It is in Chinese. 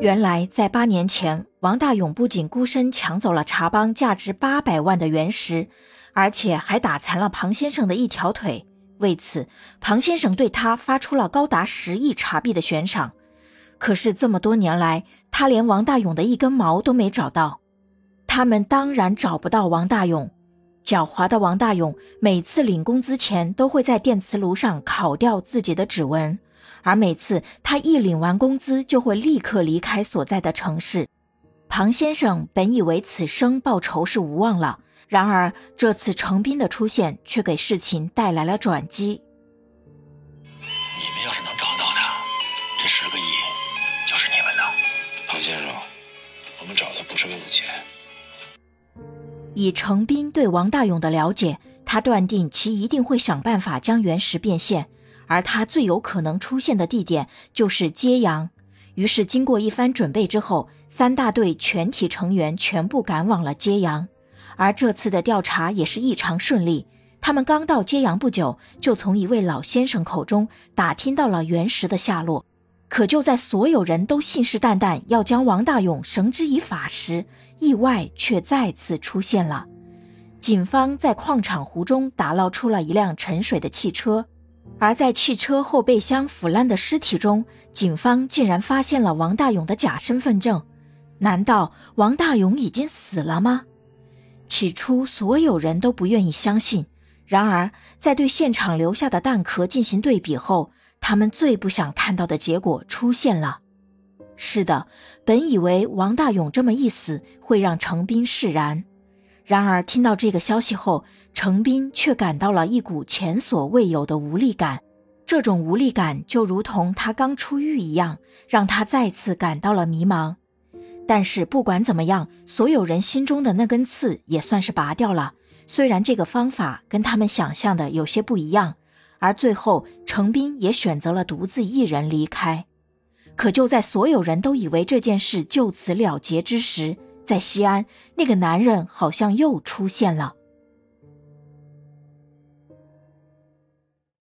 原来，在八年前，王大勇不仅孤身抢走了茶帮价值八百万的原石，而且还打残了庞先生的一条腿。为此，庞先生对他发出了高达十亿茶币的悬赏。可是这么多年来，他连王大勇的一根毛都没找到。他们当然找不到王大勇。狡猾的王大勇每次领工资前都会在电磁炉上烤掉自己的指纹，而每次他一领完工资就会立刻离开所在的城市。庞先生本以为此生报仇是无望了，然而这次程斌的出现却给事情带来了转机。你们要是能找到他，这十个亿就是你们的。庞先生，我们找他不是为了钱。以程斌对王大勇的了解，他断定其一定会想办法将原石变现，而他最有可能出现的地点就是揭阳。于是，经过一番准备之后，三大队全体成员全部赶往了揭阳。而这次的调查也是异常顺利，他们刚到揭阳不久，就从一位老先生口中打听到了原石的下落。可就在所有人都信誓旦旦要将王大勇绳之以法时，意外却再次出现了。警方在矿场湖中打捞出了一辆沉水的汽车，而在汽车后备箱腐烂的尸体中，警方竟然发现了王大勇的假身份证。难道王大勇已经死了吗？起初，所有人都不愿意相信。然而，在对现场留下的弹壳进行对比后，他们最不想看到的结果出现了。是的，本以为王大勇这么一死会让程斌释然，然而听到这个消息后，程斌却感到了一股前所未有的无力感。这种无力感就如同他刚出狱一样，让他再次感到了迷茫。但是不管怎么样，所有人心中的那根刺也算是拔掉了。虽然这个方法跟他们想象的有些不一样。而最后，程斌也选择了独自一人离开。可就在所有人都以为这件事就此了结之时，在西安，那个男人好像又出现了。